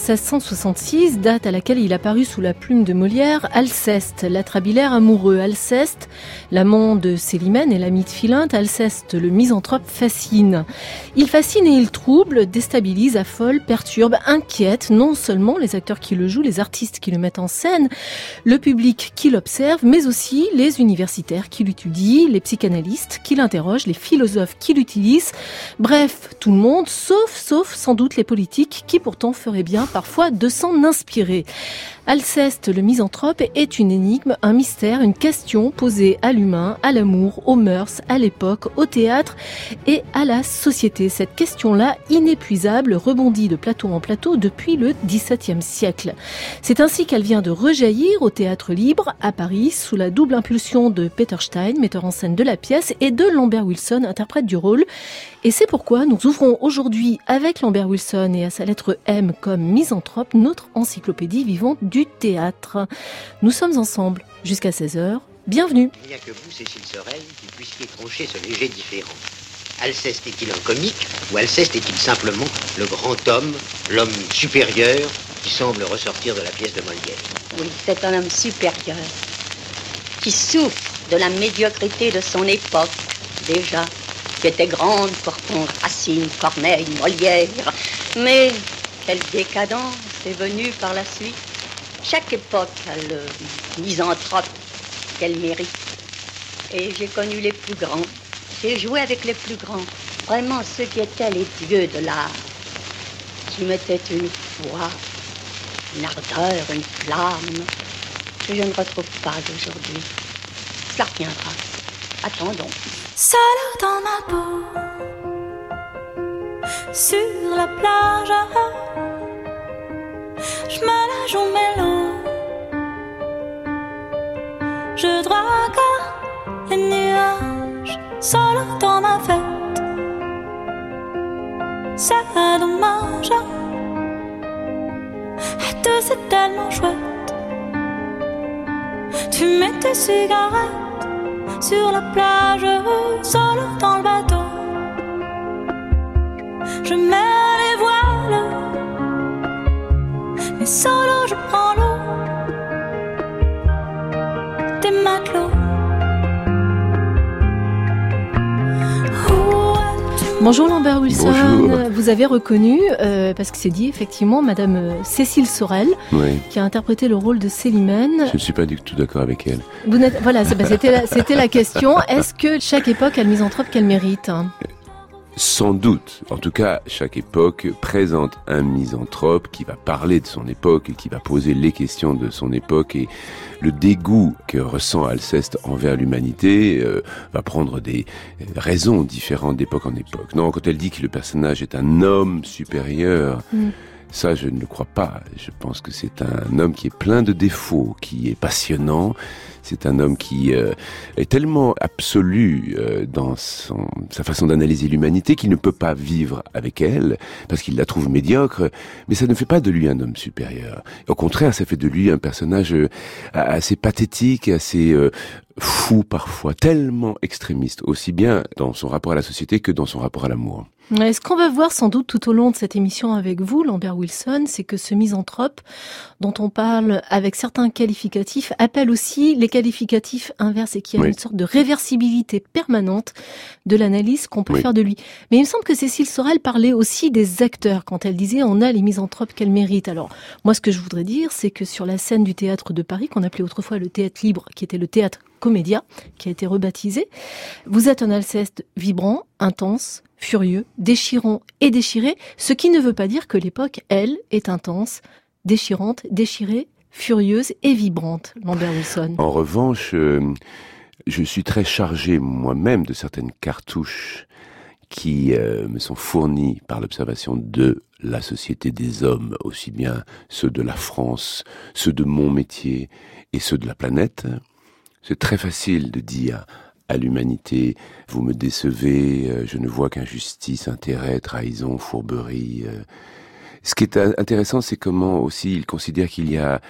1666, date à laquelle il apparut sous la plume de Molière, Alceste, l'atrabilaire amoureux, Alceste, l'amant de Célimène et l'ami de Philinte, Alceste, le misanthrope, fascine. Il fascine et il trouble, déstabilise, affole, perturbe, inquiète non seulement les acteurs qui le jouent, les artistes qui le mettent en scène, le public qui l'observe, mais aussi les universitaires qui l'étudient, les psychanalystes qui l'interrogent, les philosophes qui l'utilisent, bref, tout le monde, sauf, sauf sans doute les politiques qui pourtant ferait bien parfois de s'en inspirer. Alceste, le misanthrope, est une énigme, un mystère, une question posée à l'humain, à l'amour, aux mœurs, à l'époque, au théâtre et à la société. Cette question-là, inépuisable, rebondit de plateau en plateau depuis le XVIIe siècle. C'est ainsi qu'elle vient de rejaillir au théâtre libre, à Paris, sous la double impulsion de Peter Stein, metteur en scène de la pièce, et de Lambert Wilson, interprète du rôle. Et c'est pourquoi nous ouvrons aujourd'hui avec Lambert Wilson et à sa lettre M comme misanthrope notre encyclopédie vivante du théâtre. Nous sommes ensemble jusqu'à 16h. Bienvenue. Il n'y a que vous, Cécile Sorel, qui puissiez trancher ce léger différent. Alceste est-il un comique ou Alceste est-il simplement le grand homme, l'homme supérieur qui semble ressortir de la pièce de Molière? Oui, c'est un homme supérieur qui souffre de la médiocrité de son époque, déjà qui était grande ton Racine, Corneille, Molière. Mais quelle décadence est venue par la suite. Chaque époque a le misanthrope qu'elle mérite. Et j'ai connu les plus grands. J'ai joué avec les plus grands. Vraiment ceux qui étaient les dieux de l'art. Qui mettaient une foi, une ardeur, une flamme que je ne retrouve pas aujourd'hui. Cela reviendra. Attendons seule dans ma peau, sur la plage. Je me la joue mélo, je drague les nuages, seule dans ma fête. C'est dommage, et tout c'est tellement chouette. Tu mets tes cigarettes sur la plage, seul dans le bateau. Je mets les voiles, mais solo je prends l'eau des matelots. Bonjour Lambert Wilson, vous avez reconnu, euh, parce que c'est dit effectivement, Madame euh, Cécile Sorel, qui a interprété le rôle de Célimène. Je ne suis pas du tout d'accord avec elle. Vous voilà, bah, c'était la, la question. Est-ce que chaque époque a le misanthrope qu'elle mérite sans doute. En tout cas, chaque époque présente un misanthrope qui va parler de son époque et qui va poser les questions de son époque et le dégoût que ressent Alceste envers l'humanité euh, va prendre des raisons différentes d'époque en époque. Non, quand elle dit que le personnage est un homme supérieur, mm. Ça, je ne le crois pas. Je pense que c'est un homme qui est plein de défauts, qui est passionnant. C'est un homme qui euh, est tellement absolu euh, dans son, sa façon d'analyser l'humanité qu'il ne peut pas vivre avec elle parce qu'il la trouve médiocre. Mais ça ne fait pas de lui un homme supérieur. Au contraire, ça fait de lui un personnage euh, assez pathétique, assez fou parfois, tellement extrémiste, aussi bien dans son rapport à la société que dans son rapport à l'amour. Ce qu'on va voir sans doute tout au long de cette émission avec vous, Lambert Wilson, c'est que ce misanthrope dont on parle avec certains qualificatifs appelle aussi les qualificatifs inverses et qui a une sorte de réversibilité permanente de l'analyse qu'on peut faire de lui. Mais il me semble que Cécile Sorel parlait aussi des acteurs quand elle disait on a les misanthropes qu'elle mérite. Alors moi ce que je voudrais dire c'est que sur la scène du théâtre de Paris qu'on appelait autrefois le théâtre libre qui était le théâtre Comédia, qui a été rebaptisé. Vous êtes un Alceste vibrant, intense, furieux, déchirant et déchiré, ce qui ne veut pas dire que l'époque, elle, est intense, déchirante, déchirée, furieuse et vibrante, Lambert Wilson. En revanche, euh, je suis très chargé moi-même de certaines cartouches qui euh, me sont fournies par l'observation de la société des hommes, aussi bien ceux de la France, ceux de mon métier et ceux de la planète C'est très facile de dire à l'humanité, vous me décevez, euh, je ne vois qu'injustice, intérêt, trahison, fourberie. euh. Ce qui est in- intéressant, c'est comment aussi il considère qu'il y a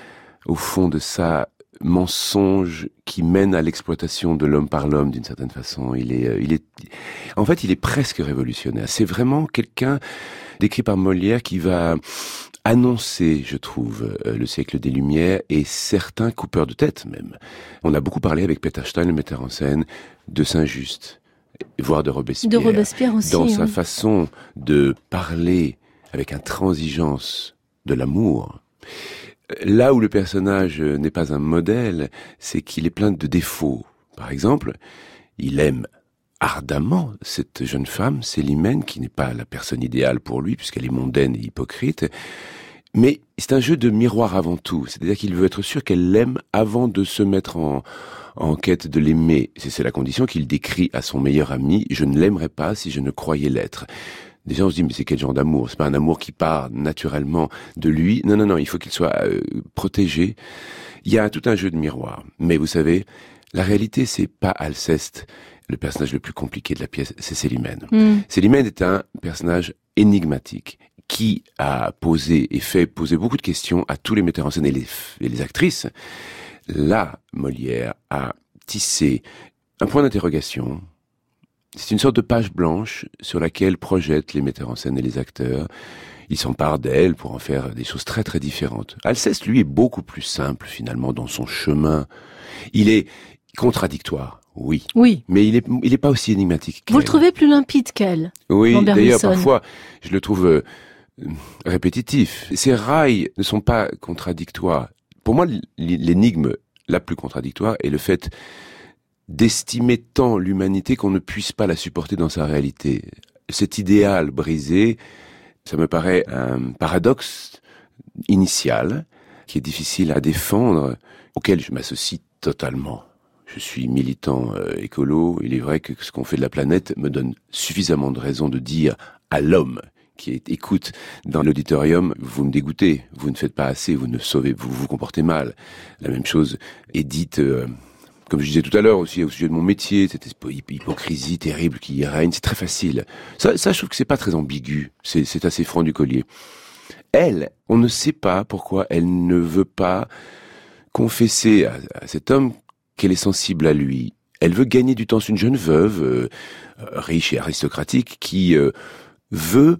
au fond de ça mensonge qui mène à l'exploitation de l'homme par l'homme d'une certaine façon. Il est, euh, il est, en fait, il est presque révolutionnaire. C'est vraiment quelqu'un décrit par Molière qui va annoncer, je trouve, euh, le siècle des Lumières et certains coupeurs de tête même. On a beaucoup parlé avec Peter Stein, le metteur en scène, de Saint-Just, voire de Robespierre. De Robespierre aussi. Dans sa façon de parler avec intransigeance de l'amour. Là où le personnage n'est pas un modèle, c'est qu'il est plein de défauts. Par exemple, il aime ardemment cette jeune femme, Célimène, qui n'est pas la personne idéale pour lui, puisqu'elle est mondaine et hypocrite. Mais c'est un jeu de miroir avant tout. C'est-à-dire qu'il veut être sûr qu'elle l'aime avant de se mettre en, en quête de l'aimer. C'est la condition qu'il décrit à son meilleur ami. Je ne l'aimerais pas si je ne croyais l'être. Déjà, on se dit, mais c'est quel genre d'amour? C'est pas un amour qui part naturellement de lui. Non, non, non, il faut qu'il soit euh, protégé. Il y a tout un jeu de miroir. Mais vous savez, la réalité, c'est pas Alceste, le personnage le plus compliqué de la pièce, c'est Célimène. Hmm. Célimène est un personnage énigmatique qui a posé et fait poser beaucoup de questions à tous les metteurs en scène et les, et les actrices. Là, Molière a tissé un point d'interrogation. C'est une sorte de page blanche sur laquelle projettent les metteurs en scène et les acteurs. Ils s'emparent d'elle pour en faire des choses très très différentes. Alceste, lui, est beaucoup plus simple finalement dans son chemin. Il est contradictoire, oui. Oui. Mais il est, il est pas aussi énigmatique Vous le trouvez plus limpide qu'elle Oui, d'ailleurs, parfois, je le trouve euh, répétitif. Ces rails ne sont pas contradictoires. Pour moi, l'énigme la plus contradictoire est le fait d'estimer tant l'humanité qu'on ne puisse pas la supporter dans sa réalité. Cet idéal brisé, ça me paraît un paradoxe initial qui est difficile à défendre, auquel je m'associe totalement. Je suis militant euh, écolo. Il est vrai que ce qu'on fait de la planète me donne suffisamment de raisons de dire à l'homme qui écoute dans l'auditorium, vous me dégoûtez, vous ne faites pas assez, vous ne sauvez, vous vous comportez mal. La même chose est dite, euh, comme je disais tout à l'heure aussi au sujet de mon métier, cette hypocrisie terrible qui y règne, c'est très facile. Ça, ça, je trouve que c'est pas très ambigu, c'est assez franc du collier. Elle, on ne sait pas pourquoi elle ne veut pas confesser à cet homme qu'elle est sensible à lui. Elle veut gagner du temps. C'est une jeune veuve, euh, riche et aristocratique, qui euh, veut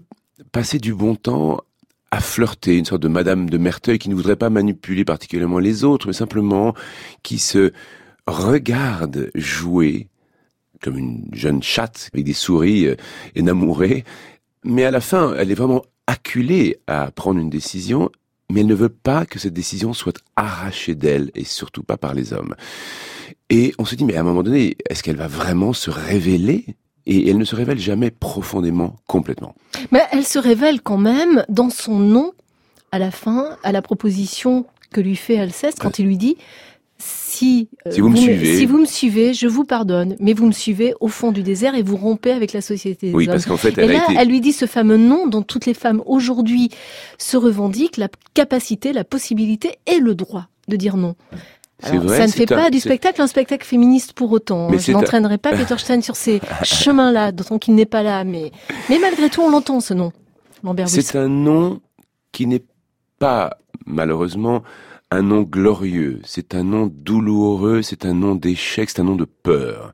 passer du bon temps à flirter, une sorte de Madame de Merteuil qui ne voudrait pas manipuler particulièrement les autres, mais simplement qui se regarde jouer comme une jeune chatte avec des souris euh, énamourées. Mais à la fin, elle est vraiment acculée à prendre une décision, mais elle ne veut pas que cette décision soit arrachée d'elle, et surtout pas par les hommes. Et on se dit, mais à un moment donné, est-ce qu'elle va vraiment se révéler? Et elle ne se révèle jamais profondément, complètement. Mais elle se révèle quand même dans son nom, à la fin, à la proposition que lui fait Alceste, quand il lui dit si, euh, Si vous me suivez. si vous me suivez, je vous pardonne, mais vous me suivez au fond du désert et vous rompez avec la société des Oui, hommes. parce qu'en fait, Et là, a été... elle lui dit ce fameux nom dont toutes les femmes aujourd'hui se revendiquent, la capacité, la possibilité et le droit de dire non. Alors, vrai, ça ne fait un- pas du spectacle un spectacle féministe pour autant. Mais hein. Je un- n'entraînerai pas Peter Stein sur ces chemins-là, d'autant qu'il n'est pas là. Mais, mais malgré tout, on l'entend ce nom, Lambert. C'est un nom qui n'est pas, malheureusement, un nom glorieux. C'est un nom douloureux, c'est un nom d'échec, c'est un nom de peur.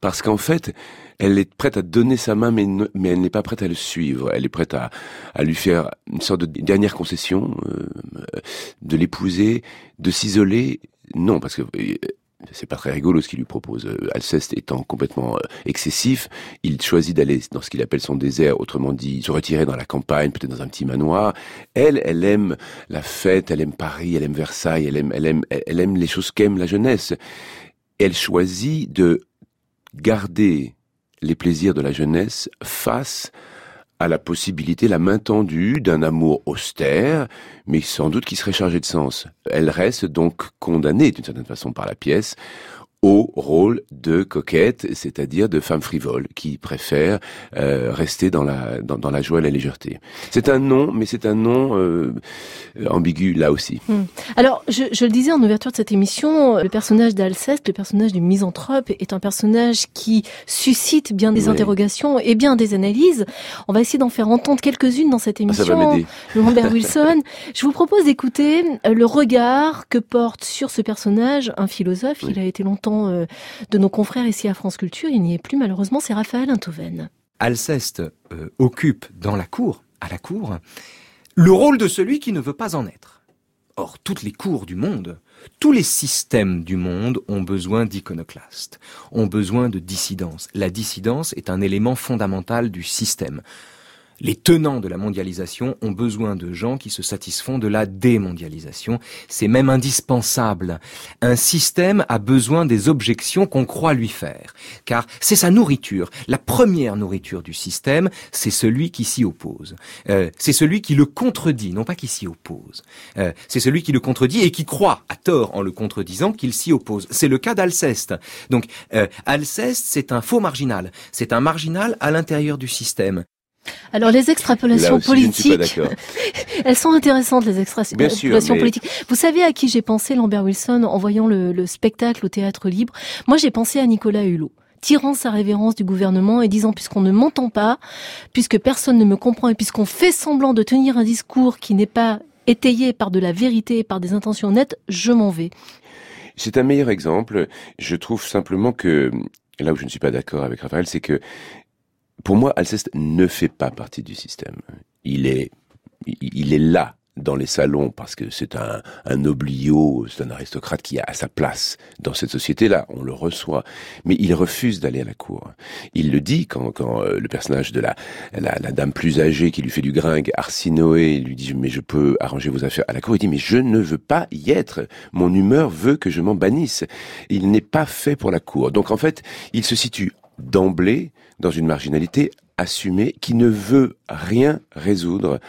Parce qu'en fait, elle est prête à donner sa main, mais, elle n'est pas prête à le suivre. Elle est prête à, à lui faire une sorte de dernière concession, euh, de l'épouser, de s'isoler. Non, parce que c'est pas très rigolo ce qu'il lui propose. Euh, Alceste étant complètement euh, excessif, il choisit d'aller dans ce qu'il appelle son désert, autrement dit, se retirer dans la campagne, peut-être dans un petit manoir. Elle, elle aime la fête, elle aime Paris, elle aime Versailles, elle aime, elle aime, elle aime les choses qu'aime la jeunesse. Elle choisit de garder les plaisirs de la jeunesse face la possibilité, la main tendue d'un amour austère, mais sans doute qui serait chargé de sens. Elle reste donc condamnée d'une certaine façon par la pièce au rôle de coquette, c'est-à-dire de femme frivole qui préfère euh, rester dans la dans, dans, la joie et la légèreté. C'est un nom, mais c'est un nom euh, ambigu là aussi. Hmm. Alors, je, je, le disais en ouverture de cette émission, le personnage d'Alceste, le personnage du misanthrope, est un personnage qui suscite bien des interrogations et bien des analyses. On va essayer d'en faire entendre quelques-unes dans cette émission. Ah, ça va Lambert Wilson, je vous propose d'écouter le regard que porte sur ce personnage un philosophe. Il a été longtemps euh, de nos confrères ici à France Culture. Il n'y est plus malheureusement, c'est Raphaël Intoven. Alceste euh, occupe dans la cour, à la cour, le rôle de celui qui ne veut pas en être. Or, toutes les cours du monde, tous les systèmes du monde ont besoin d'iconoclastes, ont besoin de dissidence. La dissidence est un élément fondamental du système les tenants de la mondialisation ont besoin de gens qui se satisfont de la démondialisation. C'est même indispensable. Un système a besoin des objections qu'on croit lui faire, car c'est sa nourriture. La première nourriture du système, c'est celui qui s'y oppose. Euh, c'est celui qui le contredit, non pas qui s'y oppose. Euh, c'est celui qui le contredit et qui croit, à tort en le contredisant, qu'il s'y oppose. C'est le cas d'Alceste. Donc, euh, Alceste, c'est un faux marginal. C'est un marginal à l'intérieur du système. Alors les extrapolations politiques, elles sont intéressantes les extrapolations politiques. Vous savez à qui j'ai pensé Lambert Wilson en voyant le, spectacle au théâtre libre? Moi j'ai pensé à Nicolas Hulot tirant sa révérence du gouvernement et disant puisqu'on ne m'entend pas, puisque personne ne me comprend et puisqu'on fait semblant de tenir un discours qui n'est pas étayé par de la vérité et par des intentions nettes, je m'en vais. C'est un meilleur exemple. Je trouve simplement que là où je ne suis pas d'accord avec Raphaël, c'est que pour moi, Alceste ne fait pas partie du système. Il est, il est là dans les salons parce que c'est un, un oblio, c'est un aristocrate qui a sa place dans cette société-là. On le reçoit, mais il refuse d'aller à la cour. Il le dit quand, quand euh, le personnage de la, la, la, dame plus âgée qui lui fait du gringue, Arsinoé, lui dit mais je peux arranger vos affaires à la cour. Il dit mais je ne veux pas y être. Mon humeur veut que je m'en bannisse. Il n'est pas fait pour la cour. Donc en fait, il se situe d'emblée dans une marginalité assumée qui ne veut rien résoudre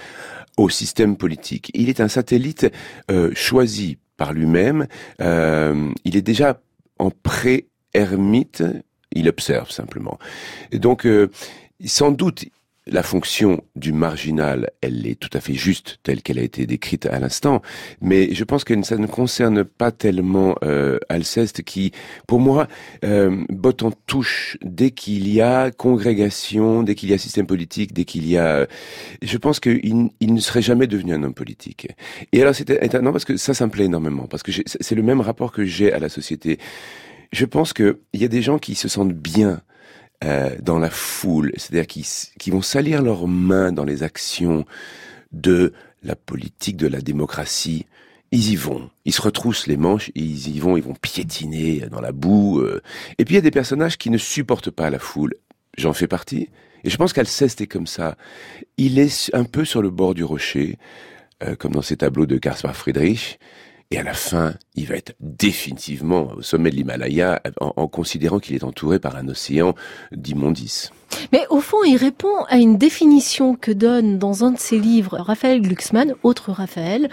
au système politique. Il est un satellite euh, choisi par lui-même. Euh, il est déjà en pré-ermite. Il observe simplement. Donc, euh, sans doute, la fonction du marginal, elle est tout à fait juste telle qu'elle a été décrite à l'instant, mais je pense que ça ne concerne pas tellement euh, Alceste qui, pour moi, euh, botte en touche dès qu'il y a congrégation, dès qu'il y a système politique, dès qu'il y a... Je pense qu'il il ne serait jamais devenu un homme politique. Et alors c'est étonnant parce que ça, ça me plaît énormément, parce que c'est le même rapport que j'ai à la société. Je pense qu'il y a des gens qui se sentent bien euh, dans la foule, c'est-à-dire qui, vont salir leurs mains dans les actions de la politique, de la démocratie. Ils y vont, ils se retroussent les manches, ils y vont, ils vont piétiner dans la boue. Euh. Et puis il y a des personnages qui ne supportent pas la foule. J'en fais partie. Et je pense qu'Alceste est comme ça. Il est un peu sur le bord du rocher, euh, comme dans ces tableaux de Caspar Friedrich. Et à la fin, il va être définitivement au sommet de l'Himalaya en, considérant qu'il est entouré par un océan d'immondices. Mais au fond, il répond à une définition que donne dans un de ses livres Raphaël Glucksmann, autre Raphaël,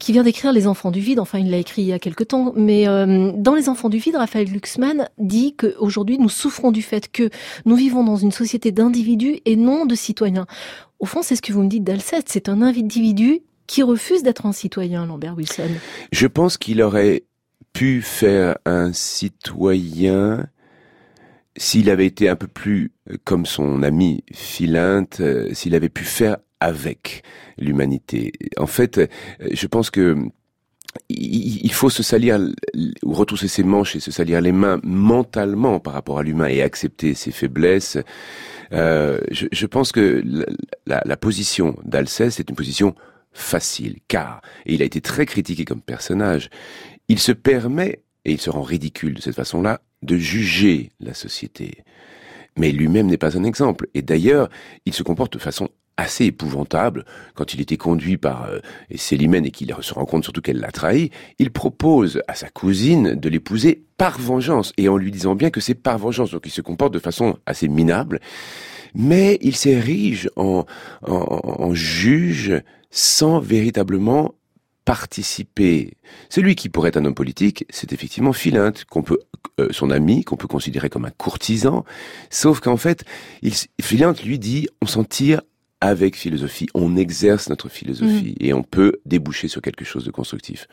qui vient d'écrire Les Enfants du Vide. Enfin, il l'a écrit il y a quelque temps. Mais euh, dans Les Enfants du Vide, Raphaël Glucksmann dit qu'aujourd'hui, nous souffrons du fait que nous vivons dans une société d'individus et non de citoyens. Au fond, c'est ce que vous me dites d'Alceste. C'est un individu qui refuse d'être un citoyen, Lambert Wilson Je pense qu'il aurait pu faire un citoyen s'il avait été un peu plus comme son ami Philinte, euh, s'il avait pu faire avec l'humanité. En fait, euh, je pense que il faut se salir ou retrousser ses manches et se salir les mains mentalement par rapport à l'humain et accepter ses faiblesses. Euh, je, pense que la, la, la position d'Alceste est une position facile, car, et il a été très critiqué comme personnage, il se permet, et il se rend ridicule de cette façon-là, de juger la société. Mais lui-même n'est pas un exemple. Et d'ailleurs, il se comporte de façon assez épouvantable quand il était conduit par euh, Célimène et qu'il se rend compte surtout qu'elle l'a trahi. Il propose à sa cousine de l'épouser par vengeance et en lui disant bien que c'est par vengeance. Donc il se comporte de façon assez minable. Mais il s'érige en, juge sans véritablement participer. Celui qui pourrait être un homme politique, c'est effectivement Philinte, euh, son ami, qu'on peut considérer comme un courtisan. Sauf qu'en fait, il, Philinte lui dit, on s'en tire avec philosophie. On exerce notre philosophie mm. et on peut déboucher sur quelque chose de constructif.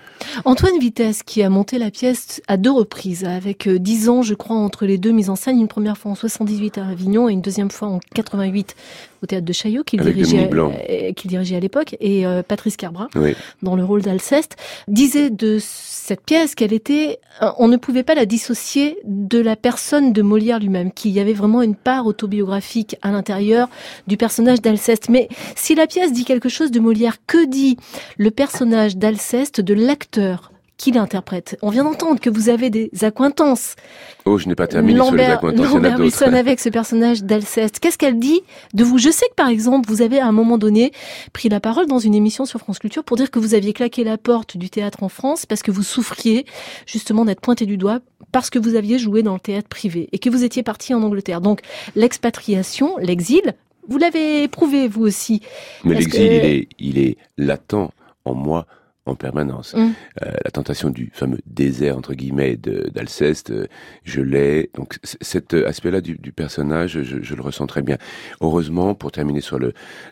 Antoine Vitesse, qui a monté la pièce à deux reprises, avec euh, dix ans, je crois, entre les deux mises en scène, une première fois en 78 à Avignon et une deuxième fois en 88 au théâtre de Chaillot qu'il dirigeait, euh, dirigeait à l'époque, et euh, Patrice Carbra, dans le rôle d'Alceste, disait de cette pièce qu'elle était, on ne pouvait pas la dissocier de la personne de Molière lui-même, qu'il y avait vraiment une part autobiographique à l'intérieur du personnage d'Alceste. Mais si la pièce dit quelque chose de Molière, que dit le personnage d'Alceste de l'acteur qui l'interprète? On vient d'entendre que vous avez des accointances. Oh, je n'ai pas terminé sur les accointances. Lambert Wilson avec ce personnage d'Alceste. Qu'est-ce qu'elle dit de vous? Je sais que par exemple, vous avez à un moment donné pris la parole dans une émission sur France Culture pour dire que vous aviez claqué la porte du théâtre en France parce que vous souffriez justement d'être pointé du doigt parce que vous aviez joué dans le théâtre privé et que vous étiez parti en Angleterre. Donc l'expatriation, l'exil, vous l'avez éprouvé vous aussi. Mais l'exil, il, est, il est latent en moi en permanence. Mm. Euh, la tentation du fameux désert entre guillemets d'Alceste, euh, je l'ai. Donc cet aspect-là du, personnage, je, le ressens très bien. Heureusement, pour terminer sur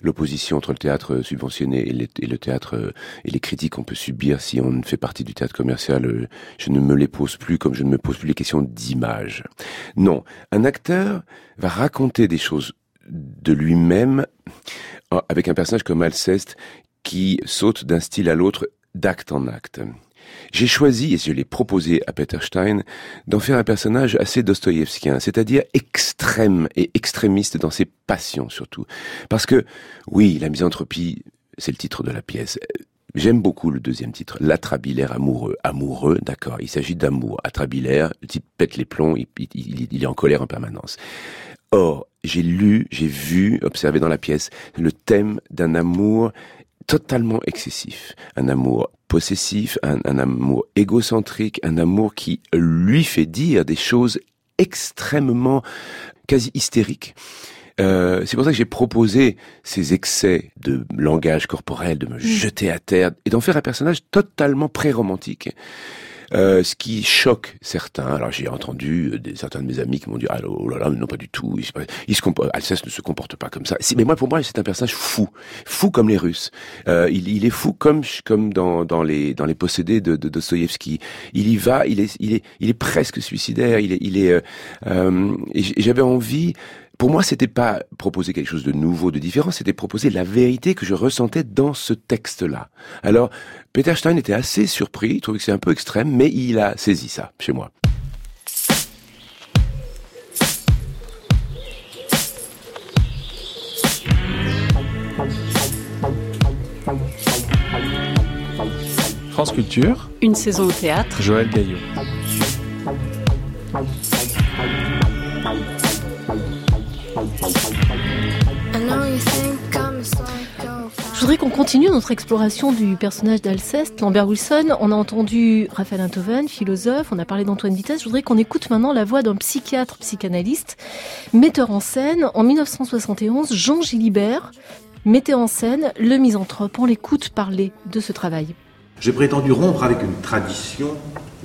l'opposition entre le théâtre subventionné et, le théâtre euh, et les critiques qu'on peut subir si on fait partie du théâtre commercial, je ne me les pose plus comme je ne me pose plus les questions d'image. Non, un acteur va raconter des choses de lui-même avec un personnage comme Alceste qui saute d'un style à l'autre d'acte en acte. J'ai choisi, et je l'ai proposé à Peter Stein, d'en faire un personnage assez dostoïevskien, c'est-à-dire extrême et extrémiste dans ses passions surtout. Parce que, oui, la misanthropie, c'est le titre de la pièce. J'aime beaucoup le deuxième titre, l'atrabilaire amoureux. Amoureux, d'accord, il s'agit d'amour. Atrabilaire, le type pète les plombs, il est en colère en permanence. Or, j'ai lu, j'ai vu, observé dans la pièce le thème d'un amour totalement excessif, un amour possessif, un, amour égocentrique, un amour qui lui fait dire des choses extrêmement quasi hystériques. Euh, c'est pour ça que j'ai proposé ces excès de langage corporel, de me mm. jeter à terre et d'en faire un personnage totalement pré-romantique. Euh, ce qui choque certains. Alors j'ai entendu des, certains de mes amis qui m'ont dit ah oh là là non pas du tout. Il, Alsace ne se comporte pas comme ça. Mais moi pour moi c'est un personnage fou, fou comme les Russes. Euh, il, il, est fou comme comme dans, dans les dans les possédés de, de. Il y va, il est il est il est presque suicidaire. Il est il est euh, euh j'avais envie pour moi, c'était pas proposer quelque chose de nouveau, de différent, c'était proposer la vérité que je ressentais dans ce texte-là. Alors, Peter Stein était assez surpris, il trouvait que c'est un peu extrême, mais il a saisi ça chez moi. France Culture. Une saison au théâtre. Joël Gaillot. Je voudrais qu'on continue notre exploration du personnage d'Alceste, Lambert Wilson. On a entendu Raphaël Enthoven, philosophe, on a parlé d'Antoine Vitesse. Je voudrais qu'on écoute maintenant la voix d'un psychiatre psychanalyste, metteur en scène. En 1971, Jean Gilibert mettait en scène Le Misanthrope. On l'écoute parler de ce travail. J'ai prétendu rompre avec une tradition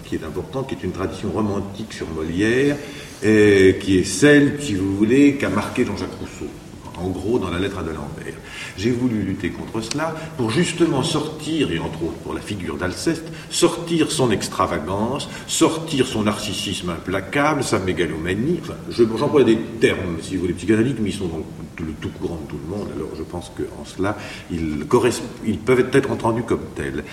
qui est importante, qui est une tradition romantique sur Molière, qui est celle, si vous voulez, qu'a marqué Jean-Jacques Rousseau en gros dans la lettre à de Lambert. J'ai voulu lutter contre cela pour justement sortir, et entre autres pour la figure d'Alceste, sortir son extravagance, sortir son narcissisme implacable, sa mégalomanie. Enfin, j'emploie des termes, si vous voulez, psychanalytiques, mais ils sont le tout courant de tout le monde, alors je pense qu'en cela, ils, peuvent être entendus comme tels.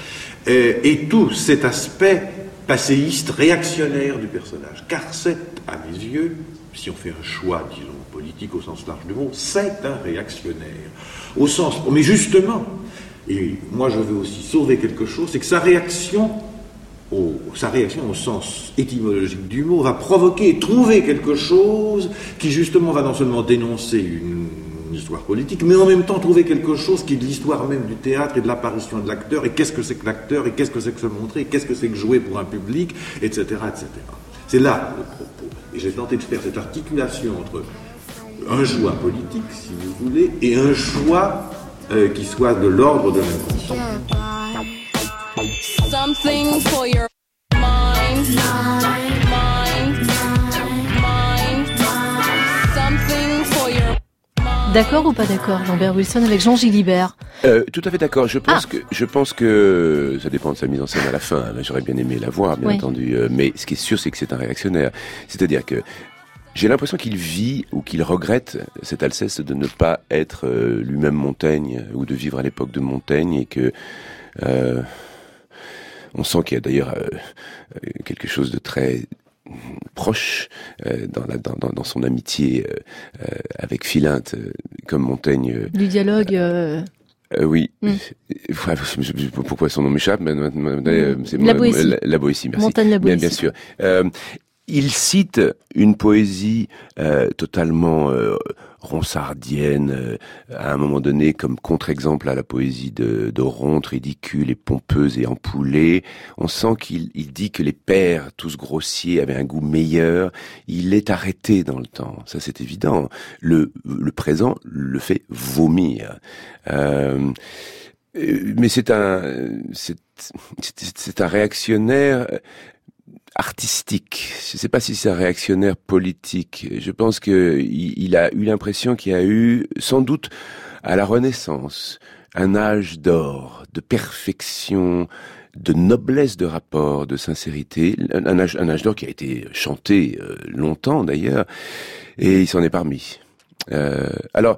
Et tout cet aspect passéiste, réactionnaire du personnage, car c'est, à mes yeux, si on fait un choix, disons, politique au sens large du mot, c'est un réactionnaire. Au sens, mais justement, et moi je veux aussi sauver quelque chose, c'est que sa réaction, au, sa réaction au sens étymologique du mot, va provoquer trouver quelque chose qui justement va non seulement dénoncer une, politique, mais en même temps trouver quelque chose qui est de l'histoire même du théâtre et de l'apparition de l'acteur, et qu'est-ce que c'est que l'acteur, et qu'est-ce que c'est que se montrer, et qu'est-ce que c'est que jouer pour un public, etc. etc. C'est là le propos. Et j'ai tenté de faire cette articulation entre un choix politique, si vous voulez, et un choix euh, qui soit de l'ordre de l'inconscient. Something for your mind, mind, D'accord ou pas d'accord, Lambert Wilson, avec Jean Gilibert? Euh, tout à fait d'accord. Je pense Ah. que je pense que ça dépend de sa mise en scène à la fin. hein. J'aurais bien aimé la voir, bien Oui. entendu. Euh, Mais ce qui est sûr, c'est que c'est un réactionnaire. C'est-à-dire que j'ai l'impression qu'il vit ou qu'il regrette cet Alceste de ne pas être euh, lui-même Montaigne ou de vivre à l'époque de Montaigne et que euh, on sent qu'il y a d'ailleurs euh, quelque chose de très proche euh, dans, la, dans, dans- son amitié euh, euh, avec Philinte, euh, comme Montaigne euh, Du dialogue. euh, euh, oui. Mm. Pourquoi son nom m'échappe c'est La Boétie. La, la Boétie, merci. Montaigne la Bien, Boétie. bien sûr. Euh, il cite une poésie euh, totalement euh, ronsardienne, euh, à un moment donné, comme contre-exemple à la poésie de, de ridicule et pompeuse et empoulée. On sent qu'il il dit que les pères, tous grossiers, avaient un goût meilleur. Il est arrêté dans le temps, ça c'est évident. Le, le présent le fait vomir. Euh, euh, mais c'est un, c'est un réactionnaire artistique. Je ne sais pas si c'est un réactionnaire politique. Je pense que il, a eu l'impression qu'il y a eu, sans doute, à la Renaissance, un âge d'or, de perfection, de noblesse de rapport, de sincérité, un, âge, un âge d'or qui a été chanté euh, longtemps d'ailleurs, et il s'en est parmi. Euh, alors,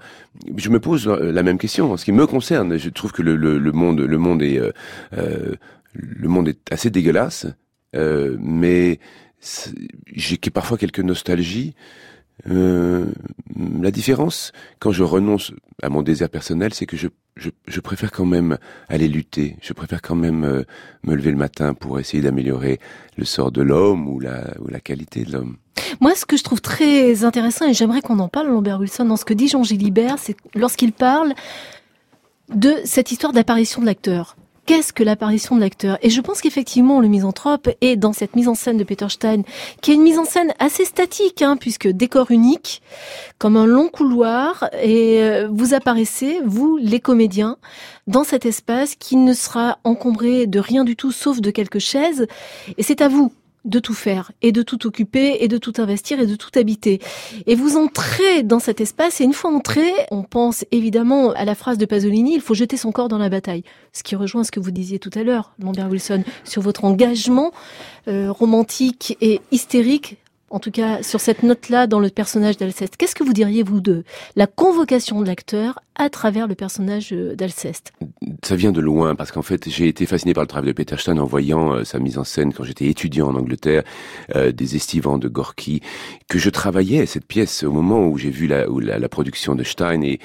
je me pose la même question. En ce qui me concerne, je trouve que le, le, le monde, le monde est, euh, euh, le monde est assez dégueulasse, euh, mais j'ai parfois quelques nostalgies. Euh, la différence, quand je renonce à mon désir personnel, c'est que je, je, je préfère quand même aller lutter. Je préfère quand même euh, me lever le matin pour essayer d'améliorer le sort de l'homme ou la, ou la qualité de l'homme. Moi, ce que je trouve très intéressant, et j'aimerais qu'on en parle, Lambert Wilson, dans ce que dit Jean Gilibert, c'est lorsqu'il parle de cette histoire d'apparition de l'acteur. Qu'est-ce que l'apparition de l'acteur? Et je pense qu'effectivement, le misanthrope est dans cette mise en scène de Peter Stein, qui est une mise en scène assez statique, hein, puisque décor unique, comme un long couloir, et euh, vous apparaissez, vous, les comédiens, dans cet espace qui ne sera encombré de rien du tout, sauf de quelques chaises, et c'est à vous de tout faire et de tout occuper et de tout investir et de tout habiter. Et vous entrez dans cet espace et une fois entré, on pense évidemment à la phrase de Pasolini, il faut jeter son corps dans la bataille. Ce qui rejoint ce que vous disiez tout à l'heure, Lambert Wilson, sur votre engagement euh, romantique et hystérique en tout cas sur cette note-là dans le personnage d'Alceste. Qu'est-ce que vous diriez, vous, de la convocation de l'acteur à travers le personnage euh, d'Alceste? Ça vient de loin, parce qu'en fait, j'ai été fasciné par le travail de Peter Stein en voyant euh, sa mise en scène quand j'étais étudiant en Angleterre, euh, des estivants de Gorky, que je travaillais cette pièce au moment où j'ai vu la, la, production de Stein et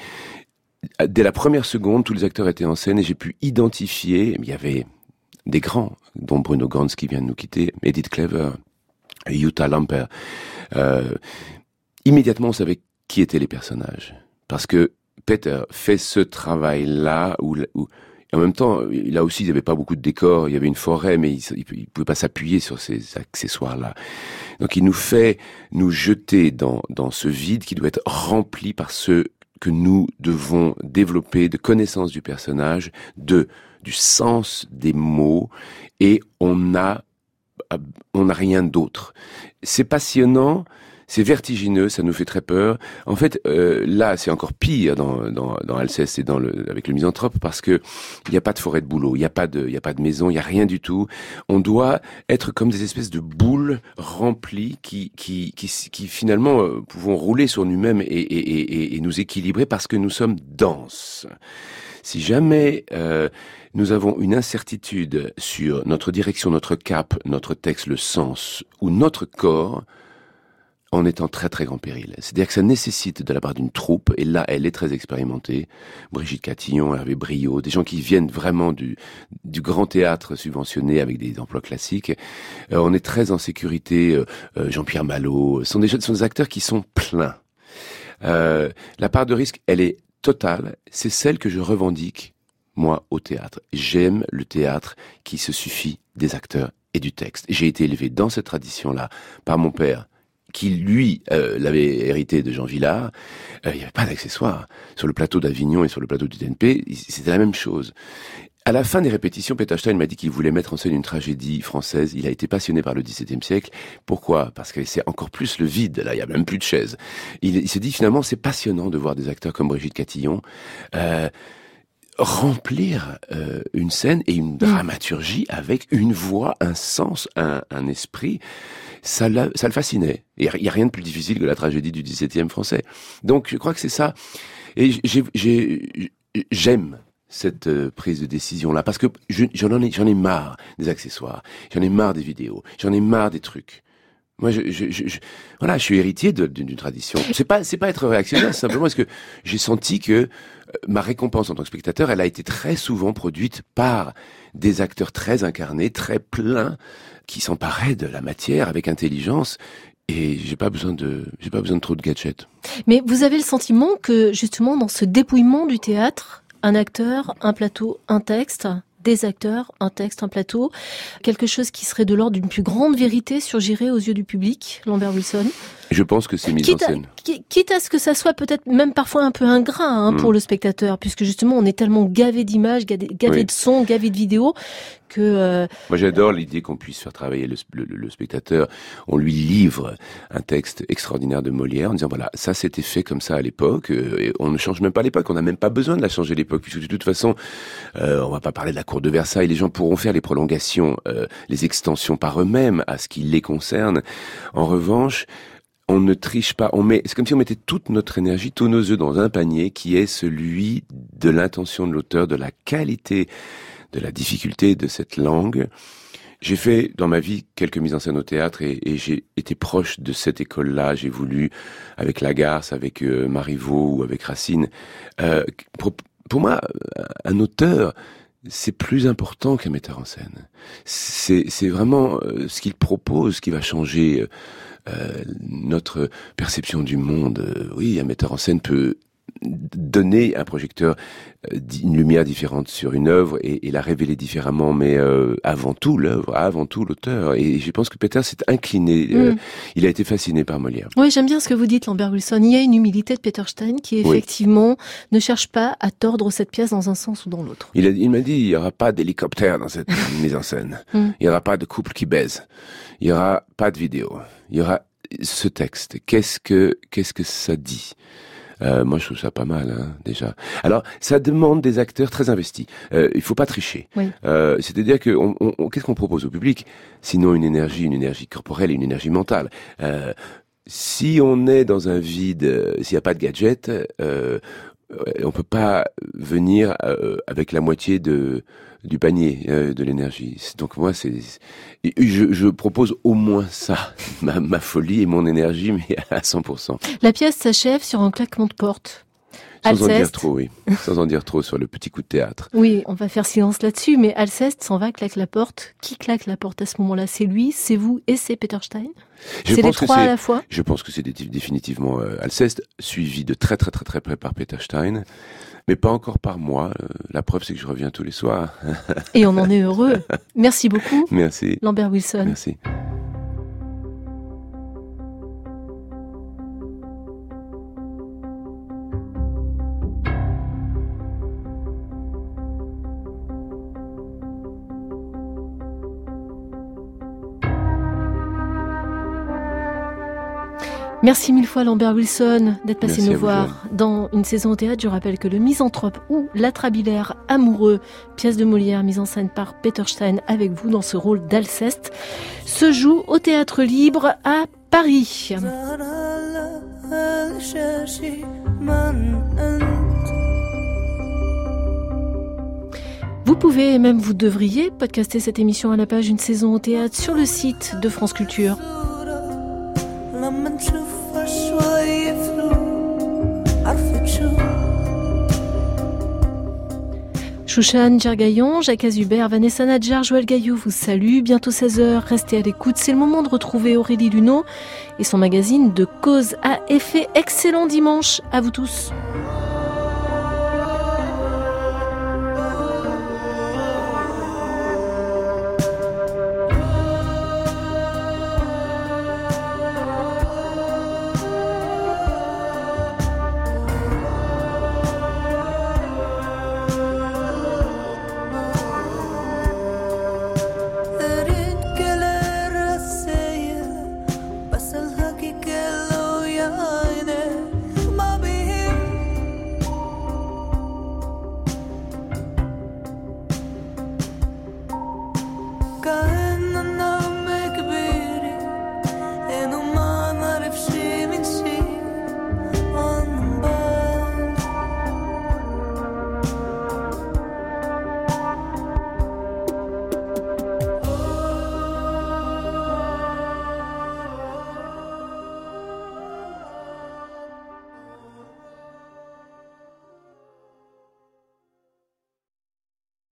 dès la première seconde, tous les acteurs étaient en scène et j'ai pu identifier, il y avait des grands, dont Bruno Gantz qui vient de nous quitter, Edith Clever, Jutta Lamper. Euh, immédiatement, on savait qui étaient les personnages. Parce que Peter fait ce travail-là où, en même temps, là aussi, il n'y avait pas beaucoup de décors, il y avait une forêt, mais il ne pouvait pas s'appuyer sur ces accessoires-là. Donc il nous fait nous jeter dans, dans ce vide qui doit être rempli par ce que nous devons développer de connaissance du personnage, de du sens des mots, et on a on n'a rien d'autre. C'est passionnant, c'est vertigineux, ça nous fait très peur. En fait, euh, là, c'est encore pire dans, dans, dans Alceste et dans le, avec le misanthrope parce que il n'y a pas de forêt de boulot, il n'y a pas de, a pas de maison, il n'y a rien du tout. On doit être comme des espèces de boules remplies qui, qui, qui, qui finalement euh, pouvons rouler sur nous-mêmes et, et, et, et nous équilibrer parce que nous sommes denses. Si jamais euh, nous avons une incertitude sur notre direction, notre cap, notre texte, le sens ou notre corps, on est en très très grand péril. C'est-à-dire que ça nécessite de la part d'une troupe, et là elle est très expérimentée, Brigitte Catillon, Hervé Brio, des gens qui viennent vraiment du, du grand théâtre subventionné avec des emplois classiques. Euh, on est très en sécurité, euh, Jean-Pierre Malo, ce sont des, sont des acteurs qui sont pleins. Euh, la part de risque, elle est totale, c'est celle que je revendique, moi, au théâtre. J'aime le théâtre qui se suffit des acteurs et du texte. J'ai été élevé dans cette tradition-là par mon père, qui lui euh, l'avait hérité de Jean Villard. Euh, il n'y avait pas d'accessoires. Sur le plateau d'Avignon et sur le plateau du TNP, c'était la même chose. À la fin des répétitions, Peter Stein m'a dit qu'il voulait mettre en scène une tragédie française. Il a été passionné par le XVIIe siècle. Pourquoi? Parce que c'est encore plus le vide. Là, il y a même plus de chaises. Il, il se dit finalement, c'est passionnant de voir des acteurs comme Brigitte Catillon euh, remplir euh, une scène et une dramaturgie avec une voix, un sens, un, un esprit. Ça, ça le fascinait. Il n'y a rien de plus difficile que la tragédie du XVIIe français. Donc, je crois que c'est ça. Et j'ai- j'ai- j'aime cette euh, prise de décision là parce que je- j'en ai ai marre des accessoires, j'en ai marre des vidéos, j'en ai marre des trucs. Moi, je, voilà, je suis héritier d'une tradition. C'est pas, c'est pas être réactionnaire, simplement parce que j'ai senti que euh, ma récompense en tant que spectateur, elle a été très souvent produite par des acteurs très incarnés, très pleins, qui s'emparaient de la matière avec intelligence. Et j'ai pas besoin de, j'ai pas besoin de trop de gadgets. Mais vous avez le sentiment que justement dans ce dépouillement du théâtre, un acteur, un plateau, un texte, des acteurs, un texte, un plateau, quelque chose qui serait de l'ordre d'une plus grande vérité surgirait aux yeux du public, Lambert Wilson. Je pense que c'est mis en Quitte à, scène. qui- quitte à ce que ça soit peut-être même parfois un peu ingrat hein, pour le spectateur, puisque justement on est tellement gavé d'images, gavé, gavé Oui. de sons, gavé de vidéos, euh, Moi, j'adore l'idée qu'on puisse faire travailler le, le- le spectateur. On lui livre un texte extraordinaire de Molière en disant voilà, ça c'était fait comme ça à l'époque. euh, et on ne change même pas l'époque. On n'a même pas besoin de la changer l'époque puisque de toute façon, euh, on va pas parler de la cour de Versailles. Les gens pourront faire les prolongations, euh, les extensions par eux-mêmes à ce qui les concerne. En revanche. On ne triche pas, on met, c'est comme si on mettait toute notre énergie, tous nos œufs dans un panier qui est celui de l'intention de l'auteur, de la qualité de la difficulté de cette langue. J'ai fait dans ma vie quelques mises en scène au théâtre et, j'ai été proche de cette école-là. J'ai voulu, avec Lagarce, avec euh, Marivaux ou avec Racine. Euh, pour, moi, un auteur, c'est plus important qu'un metteur en scène. C'est vraiment euh, ce qu'il propose qui va changer euh, notre perception du monde. Euh, Oui, un metteur en scène peut donner un projecteur euh, une lumière différente sur une œuvre et, et la révéler différemment, mais euh, avant tout l'œuvre, avant tout l'auteur. Et je pense que Peter s'est incliné, euh, Mm. il a été fasciné par Molière. Oui, j'aime bien ce que vous dites, Lambert Wilson. Il y a une humilité de Peter Stein qui, Oui. effectivement, ne cherche pas à tordre cette pièce dans un sens ou dans l'autre. Il m'a dit, il n'y aura pas d'hélicoptère dans cette mise en scène. Mm. Il n'y aura pas de couple qui baise. Il n'y aura pas de vidéo. Il y aura ce texte. Qu'est-ce que, qu'est-ce que ça dit? Euh, moi, je trouve ça pas mal, hein, déjà. Alors, ça demande des acteurs très investis. Euh, il faut pas tricher. Oui. Euh, C'est-à-dire que, on, on- on- qu'est-ce qu'on propose au public? Sinon, une énergie, une énergie corporelle et une énergie mentale. Euh, si on est dans un vide, euh, s'il n'y a pas de gadget, euh, on peut pas venir euh, avec la moitié de du panier euh, de l'énergie. Donc moi, c'est je, je propose au moins ça, ma, ma folie et mon énergie, mais à 100%. La pièce s'achève sur un claquement de porte. Sans en dire Alceste. trop, oui. Sans en dire trop sur le petit coup de théâtre. Oui, on va faire silence là-dessus, mais Alceste s'en va, claque la porte. Qui claque la porte à ce moment-là? C'est lui, c'est vous et c'est Peter Stein? Je C'est les trois à la fois? Je pense que c'est dé- définitivement euh, Alceste, suivi de très très très très près par Peter Stein, mais pas encore par moi. Euh, la preuve, c'est que je reviens tous les soirs. Et on en est heureux. Merci beaucoup, Merci. Lambert Wilson. Merci. Merci mille fois Lambert Wilson d'être passé Merci nous voir dans une saison au théâtre. Je rappelle que le misanthrope ou l'atrabilaire amoureux, pièce de Molière mise en scène par Peter Stein avec vous dans ce rôle d'Alceste, se joue au théâtre libre à Paris. Vous pouvez et même vous devriez podcaster cette émission à la page Une saison au théâtre sur le site de France Culture. Chouchan, Gergaillon, Jacques Azubert, Vanessa Nadjar, Joël Gaillot vous salue. Bientôt 16h, restez à l'écoute. C'est le moment de retrouver Aurélie Luneau et son magazine de cause à effet. Excellent dimanche à vous tous.